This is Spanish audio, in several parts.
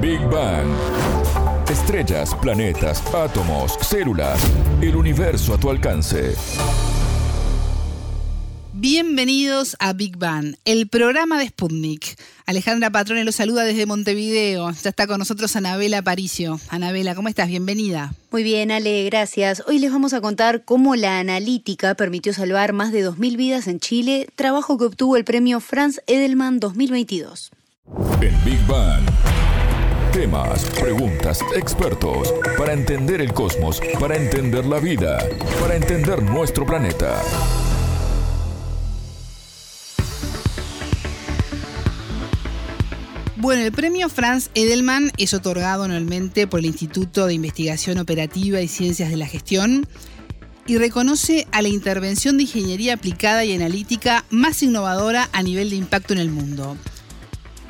Big Bang. Estrellas, planetas, átomos, células, el universo a tu alcance. Bienvenidos a Big Bang, el programa de Sputnik. Alejandra Patrone los saluda desde Montevideo. Ya está con nosotros Anabela Paricio. Anabela, ¿cómo estás? Bienvenida. Muy bien, Ale, gracias. Hoy les vamos a contar cómo la analítica permitió salvar más de 2.000 vidas en Chile, trabajo que obtuvo el premio Franz Edelman 2022. En Big Bang. Temas, preguntas, expertos, para entender el cosmos, para entender la vida, para entender nuestro planeta. Bueno, el premio Franz Edelman es otorgado anualmente por el Instituto de Investigación Operativa y Ciencias de la Gestión y reconoce a la intervención de ingeniería aplicada y analítica más innovadora a nivel de impacto en el mundo.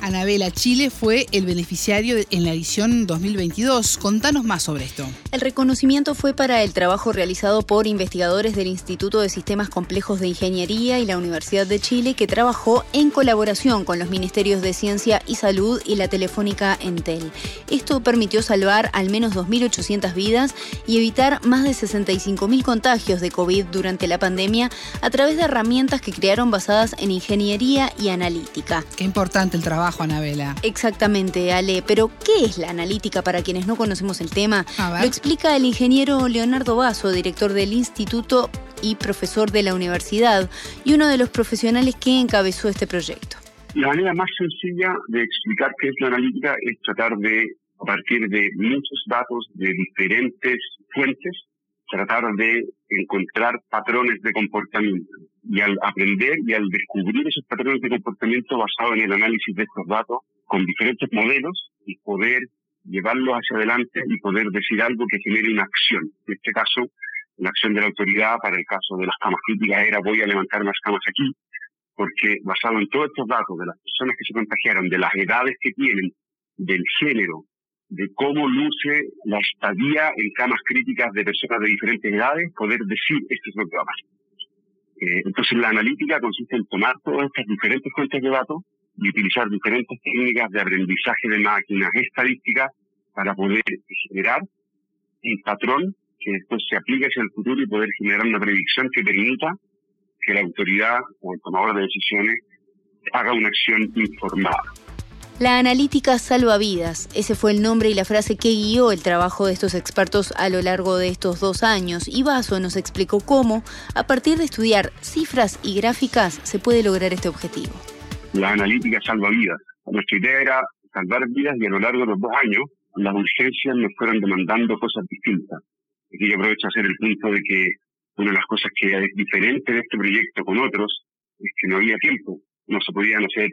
Anabela Chile fue el beneficiario en la edición 2022. Contanos más sobre esto. El reconocimiento fue para el trabajo realizado por investigadores del Instituto de Sistemas Complejos de Ingeniería y la Universidad de Chile que trabajó en colaboración con los Ministerios de Ciencia y Salud y la Telefónica Entel. Esto permitió salvar al menos 2.800 vidas y evitar más de 65.000 contagios de COVID durante la pandemia a través de herramientas que crearon basadas en ingeniería y analítica. Qué importante el trabajo Anabela. Exactamente, Ale. Pero, ¿qué es la analítica para quienes no conocemos el tema? Lo explica el ingeniero Leonardo Basso, director del instituto y profesor de la universidad, y uno de los profesionales que encabezó este proyecto. La manera más sencilla de explicar qué es la analítica es tratar de, a partir de muchos datos de diferentes fuentes, tratar de encontrar patrones de comportamiento. Y al aprender y al descubrir esos patrones de comportamiento basados en el análisis de estos datos con diferentes modelos y poder llevarlos hacia adelante y poder decir algo que genere una acción. En este caso, la acción de la autoridad para el caso de las camas críticas era voy a levantar más camas aquí, porque basado en todos estos datos de las personas que se contagiaron, de las edades que tienen, del género, de cómo luce la estadía en camas críticas de personas de diferentes edades, poder decir esto es lo. Eh, entonces la analítica consiste en tomar todas estas diferentes fuentes de datos y utilizar diferentes técnicas de aprendizaje de máquinas estadísticas para poder generar un patrón que después se aplique hacia el futuro y poder generar una predicción que permita que la autoridad o el tomador de decisiones haga una acción informada. La analítica salva vidas. Ese fue el nombre y la frase que guió el trabajo de estos expertos a lo largo de estos dos años. Y Vaso nos explicó cómo, a partir de estudiar cifras y gráficas, se puede lograr este objetivo. La analítica salva vidas. Nuestra idea era salvar vidas y a lo largo de los dos años las urgencias nos fueron demandando cosas distintas. Aquí yo aprovecho a hacer el punto de que una de las cosas que es diferente de este proyecto con otros es que no había tiempo. No se podían hacer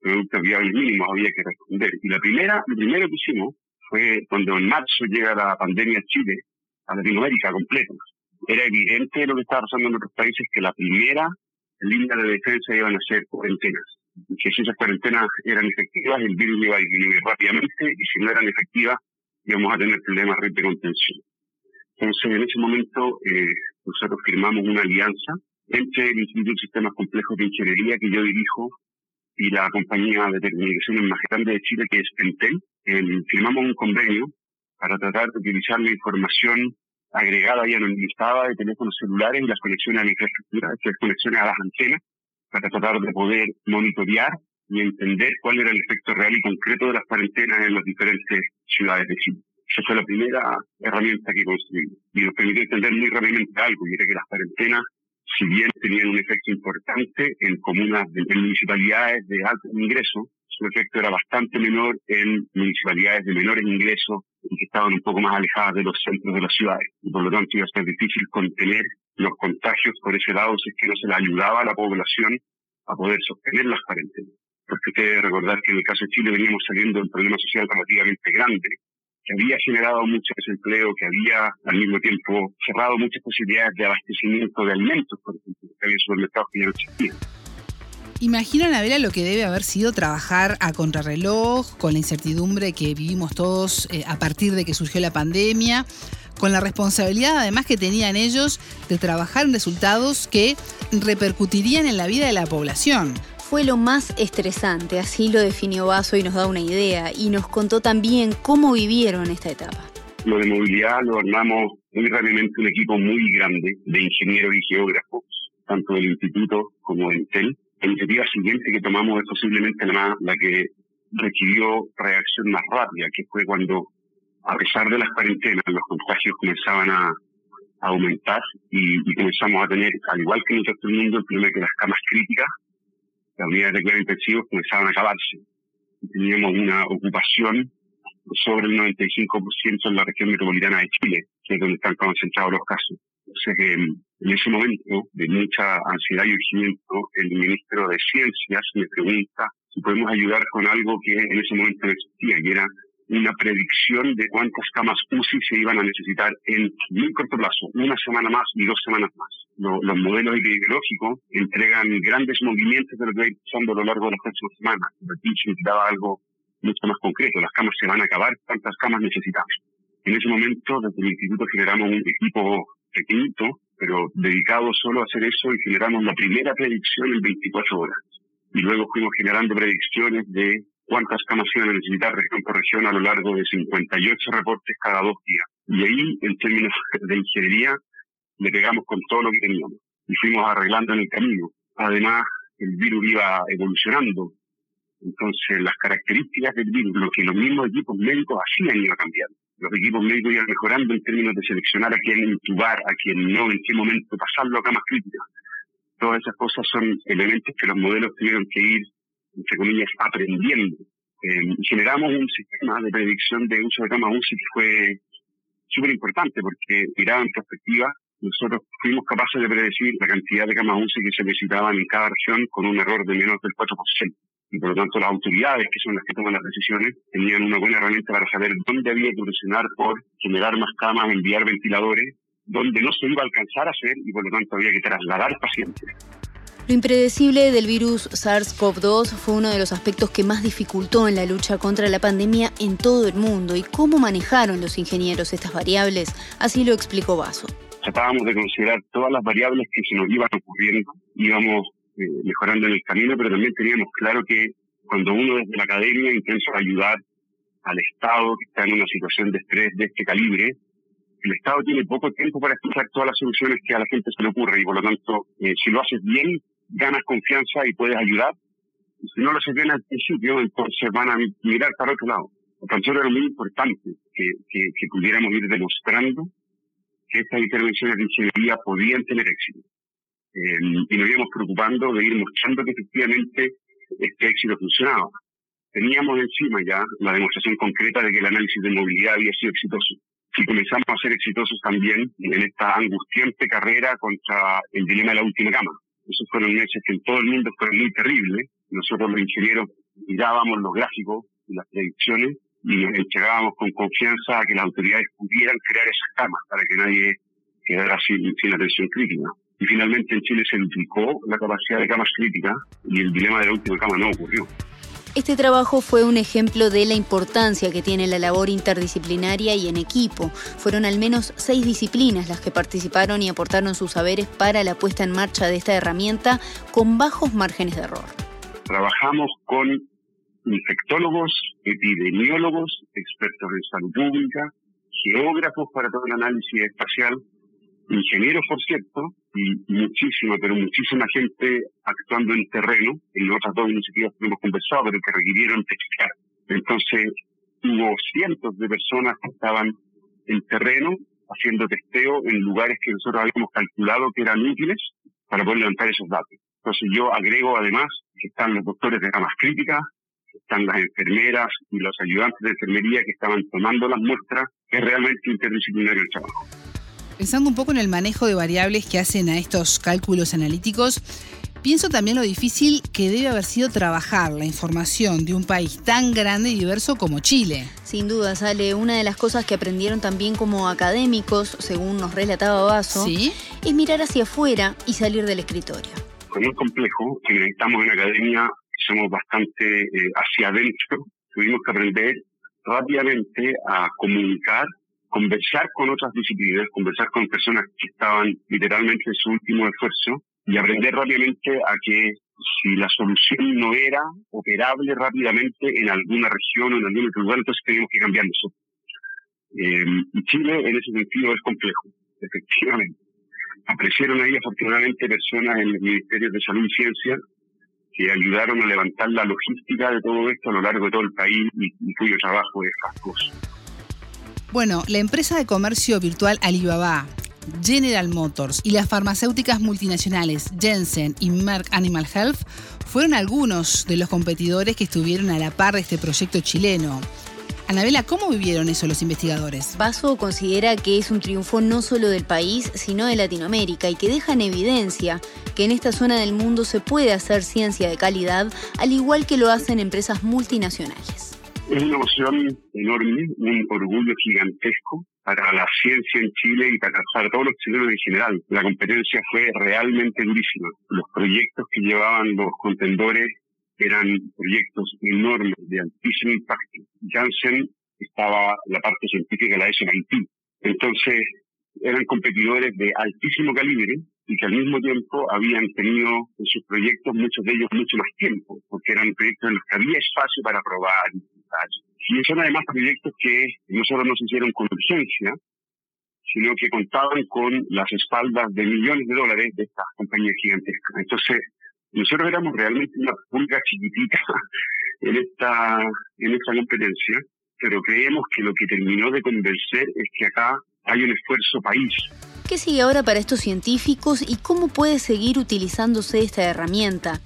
productos viables mínimos había que responder. Y la primera, lo primero que hicimos fue cuando en marzo llega la pandemia a Chile, a Latinoamérica completo. Era evidente lo que estaba pasando en otros países que la primera línea de defensa iban a ser cuarentenas. Que si esas cuarentenas eran efectivas, el virus iba a disminuir rápidamente y si no eran efectivas, íbamos a tener problemas de contención. Entonces, en ese momento, eh, nosotros firmamos una alianza entre el Instituto de Sistemas Complejos de Ingeniería que yo dirijo y la compañía de telecomunicaciones más grande de Chile, que es Entel, firmamos un convenio para tratar de utilizar la información agregada y anonimizada de teléfonos celulares y las conexiones a la infraestructura, las conexiones a las antenas, para tratar de poder monitorear y entender cuál era el efecto real y concreto de las cuarentenas en las diferentes ciudades de Chile. Esa fue la primera herramienta que construimos y nos permitió entender muy rápidamente algo, y era que las cuarentenas si bien tenían un efecto importante en comunas, en municipalidades de alto ingreso, su efecto era bastante menor en municipalidades de menores ingresos y que estaban un poco más alejadas de los centros de las ciudades. Y por lo tanto iba a ser difícil contener los contagios por ese lado si es que no se le ayudaba a la población a poder sostener las cuarentenas. Porque usted debe recordar que en el caso de Chile veníamos saliendo de un problema social relativamente grande que había generado mucho desempleo, que había al mismo tiempo cerrado muchas posibilidades de abastecimiento de alimentos, por ejemplo, que había supermercados que ya no existían. Imagino, Anabela, lo que debe haber sido trabajar a contrarreloj, con la incertidumbre que vivimos todos eh, a partir de que surgió la pandemia, con la responsabilidad además que tenían ellos de trabajar en resultados que repercutirían en la vida de la población. Fue lo más estresante? Así lo definió Vaso y nos da una idea. Y nos contó también cómo vivieron esta etapa. Lo de movilidad lo armamos muy rápidamente un equipo muy grande de ingenieros y geógrafos, tanto del instituto como del CEL. La iniciativa siguiente que tomamos es posiblemente la, la que requirió reacción más rápida, que fue cuando, a pesar de las cuarentenas, los contagios comenzaban a, aumentar y, comenzamos a tener, al igual que en el resto del mundo, el problema que las camas críticas, las unidades de cuidados intensivos, comenzaban a acabarse. teníamos una ocupación sobre el 95% en la región metropolitana de Chile, que es donde están concentrados los casos. O sea mm, en ese momento de mucha ansiedad y urgimiento, el ministro de Ciencias me pregunta si podemos ayudar con algo que en ese momento no existía, que era una predicción de cuántas camas UCI se iban a necesitar en muy corto plazo, una semana más y dos semanas más. Los modelos epidemiológicos entregan grandes movimientos de lo que va pasando a lo largo de las próximas semanas. Aquí se necesitaba algo mucho más concreto. Las camas se van a acabar, ¿cuántas camas necesitamos? En ese momento, desde el instituto generamos un equipo pequeñito, pero dedicado solo a hacer eso y generamos la primera predicción en 24 horas. Y luego fuimos generando predicciones de cuántas camas iban a necesitar región por región a lo largo de 58 reportes cada dos días. Y ahí, en términos de ingeniería, le pegamos con todo lo que teníamos y fuimos arreglando en el camino. Además, el virus iba evolucionando, entonces las características del virus, lo que los mismos equipos médicos hacían iba cambiando. Los equipos médicos iban mejorando en términos de seleccionar a quién intubar, a quién no, en qué momento pasarlo a camas críticas. Todas esas cosas son elementos que los modelos tuvieron que ir entre comillas, aprendiendo. Eh, generamos un sistema de predicción de uso de cama UCI que fue súper importante porque mirado en perspectiva, nosotros fuimos capaces de predecir la cantidad de camas UCI que se necesitaban en cada región con un error de menos del 4%. Y por lo tanto las autoridades, que son las que toman las decisiones, tenían una buena herramienta para saber dónde había que presionar por generar más camas, enviar ventiladores, dónde no se iba a alcanzar a hacer y por lo tanto había que trasladar pacientes. Lo impredecible del virus SARS-CoV-2 fue uno de los aspectos que más dificultó en la lucha contra la pandemia en todo el mundo. ¿Y cómo manejaron los ingenieros estas variables? Así lo explicó Vaso. Tratábamos de considerar todas las variables que se nos iban ocurriendo, íbamos eh, mejorando en el camino, pero también teníamos claro que cuando uno desde la academia intenta ayudar al Estado que está en una situación de estrés de este calibre, el Estado tiene poco tiempo para escuchar todas las soluciones que a la gente se le ocurre y por lo tanto, eh, si lo haces bien, ganas confianza y puedes ayudar. Y si no lo haces bien al principio, entonces van a mirar para otro lado. Por tanto, era muy importante que, que, pudiéramos ir demostrando que estas intervenciones de ingeniería podían tener éxito. Eh, y nos íbamos preocupando de ir mostrando que efectivamente este éxito funcionaba. Teníamos encima ya la demostración concreta de que el análisis de movilidad había sido exitoso. Y comenzamos a ser exitosos también en esta angustiante carrera contra el dilema de la última cama. Esos fueron meses que en todo el mundo fueron muy terribles. Nosotros los ingenieros mirábamos los gráficos y las predicciones y nos entregábamos con confianza a que las autoridades pudieran crear esas camas para que nadie quedara sin, sin atención crítica. Y finalmente en Chile se duplicó la capacidad de camas críticas y el dilema de la última cama no ocurrió. Este trabajo fue un ejemplo de la importancia que tiene la labor interdisciplinaria y en equipo. Fueron al menos seis disciplinas las que participaron y aportaron sus saberes para la puesta en marcha de esta herramienta con bajos márgenes de error. Trabajamos con infectólogos, epidemiólogos, expertos en salud pública, geógrafos para todo el análisis espacial, ingenieros, por cierto, y muchísima, pero muchísima gente actuando en terreno. En otras dos iniciativas que hemos conversado, pero que requirieron testear. Entonces, hubo cientos de personas que estaban en terreno haciendo testeo en lugares que nosotros habíamos calculado que eran útiles para poder levantar esos datos. Entonces yo agrego además que están los doctores de camas críticas, están las enfermeras y los ayudantes de enfermería que estaban tomando las muestras, es realmente interdisciplinario el trabajo. Pensando un poco en el manejo de variables que hacen a estos cálculos analíticos, pienso también lo difícil que debe haber sido trabajar la información de un país tan grande y diverso como Chile. Sin duda, Sale, una de las cosas que aprendieron también como académicos, según nos relataba Vaso, es mirar hacia afuera y salir del escritorio. Es muy complejo, si necesitamos en academia, somos bastante eh, hacia adentro, tuvimos que aprender rápidamente a comunicar conversar con otras disciplinas, conversar con personas que estaban literalmente en su último esfuerzo y aprender rápidamente a que si la solución no era operable rápidamente en alguna región o en algún lugar, entonces teníamos que cambiar nosotros. Eh, y Chile en ese sentido es complejo, efectivamente. Aparecieron ahí afortunadamente personas en los ministerios de Salud y Ciencia que ayudaron a levantar la logística de todo esto a lo largo de todo el país y, cuyo trabajo es fastuoso. Bueno, la empresa de comercio virtual Alibaba, General Motors y las farmacéuticas multinacionales Jensen y Merck Animal Health fueron algunos de los competidores que estuvieron a la par de este proyecto chileno. Anabela, ¿cómo vivieron eso los investigadores? Basso considera que es un triunfo no solo del país, sino de Latinoamérica y que deja en evidencia que en esta zona del mundo se puede hacer ciencia de calidad, al igual que lo hacen empresas multinacionales. Es una emoción enorme, un orgullo gigantesco para la ciencia en Chile y para, todos los chilenos en general. La competencia fue realmente durísima. Los proyectos que llevaban los contendores eran proyectos enormes, de altísimo impacto. Janssen estaba la parte científica de la SMIT. Entonces, eran competidores de altísimo calibre y que al mismo tiempo habían tenido en sus proyectos, muchos de ellos, mucho más tiempo, porque eran proyectos en los que había espacio para probar y son además proyectos que no solo no se hicieron con urgencia, sino que contaban con las espaldas de millones de dólares de estas compañías gigantescas. Entonces, nosotros éramos realmente una pulga chiquitita en esta, en esta competencia, pero creemos que lo que terminó de convencer es que acá hay un esfuerzo país. ¿Qué sigue ahora para estos científicos y cómo puede seguir utilizándose esta herramienta?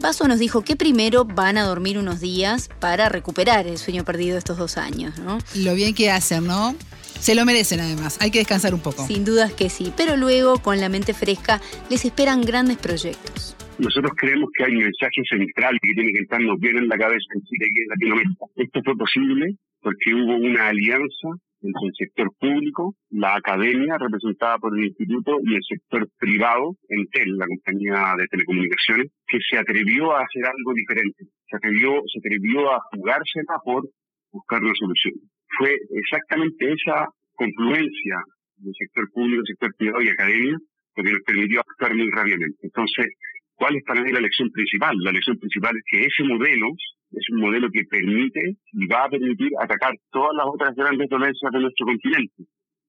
Paso nos dijo que primero van a dormir unos días para recuperar el sueño perdido estos dos años, ¿no? Lo bien que hacen, ¿no? Se lo merecen además, hay que descansar un poco. Sin dudas que sí, pero luego, con la mente fresca, les esperan grandes proyectos. Nosotros creemos que hay un mensaje central que tiene que estarnos bien en la cabeza en Chile y en Latinoamérica. Esto fue posible porque hubo una alianza entre el sector público, la academia representada por el instituto y el sector privado, Entel, la compañía de telecomunicaciones, que se atrevió a hacer algo diferente. Se atrevió, se atrevió a jugársela por buscar una solución. Fue exactamente esa confluencia del sector público, sector privado y academia lo que nos permitió actuar muy rápidamente. Entonces, ¿cuál es para mí la lección principal? La lección principal es que ese modelo es un modelo que permite y va a permitir atacar todas las otras grandes dolencias de nuestro continente,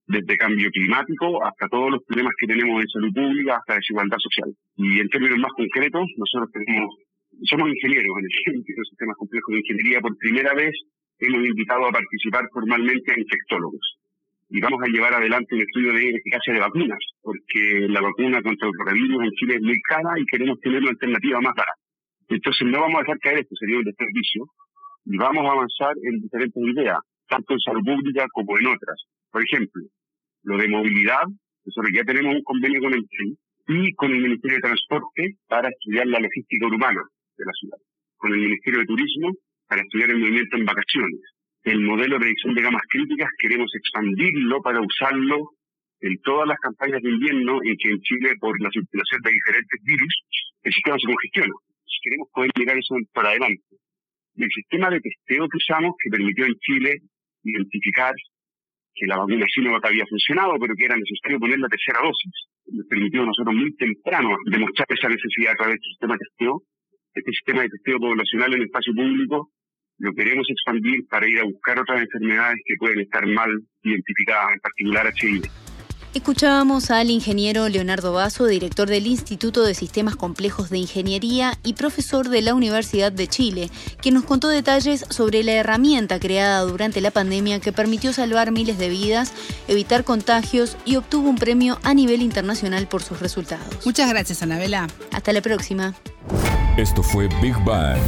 desde cambio climático hasta todos los problemas que tenemos en salud pública, hasta desigualdad social. Y en términos más concretos, nosotros tenemos, somos ingenieros en el Centro de Sistemas Complejos de Ingeniería. Por primera vez hemos invitado a participar formalmente a infectólogos. Y vamos a llevar adelante un estudio de eficacia de vacunas, porque la vacuna contra el coronavirus en Chile es muy cara y queremos tener una alternativa más barata. Entonces no vamos a dejar caer esto, sería un desperdicio, y vamos a avanzar en diferentes ideas, tanto en salud pública como en otras. Por ejemplo, lo de movilidad, nosotros ya tenemos un convenio con el TRI y con el Ministerio de Transporte para estudiar la logística urbana de la ciudad, con el Ministerio de Turismo para estudiar el movimiento en vacaciones. El modelo de predicción de gamas críticas queremos expandirlo para usarlo en todas las campañas de invierno en que en Chile, por la circulación de diferentes virus, el sistema se congestiona queremos poder mirar eso para adelante. el sistema de testeo que usamos, que permitió en Chile identificar que la vacuna Sinovac había funcionado, pero que era necesario poner la tercera dosis, nos permitió a nosotros muy temprano demostrar esa necesidad a través del sistema de testeo. Este sistema de testeo poblacional en el espacio público lo queremos expandir para ir a buscar otras enfermedades que pueden estar mal identificadas, en particular HIV. Escuchábamos al ingeniero Leonardo Basso, director del Instituto de Sistemas Complejos de Ingeniería y profesor de la Universidad de Chile, quien nos contó detalles sobre la herramienta creada durante la pandemia que permitió salvar miles de vidas, evitar contagios y obtuvo un premio a nivel internacional por sus resultados. Muchas gracias, Anabela. Hasta la próxima. Esto fue Big Bang.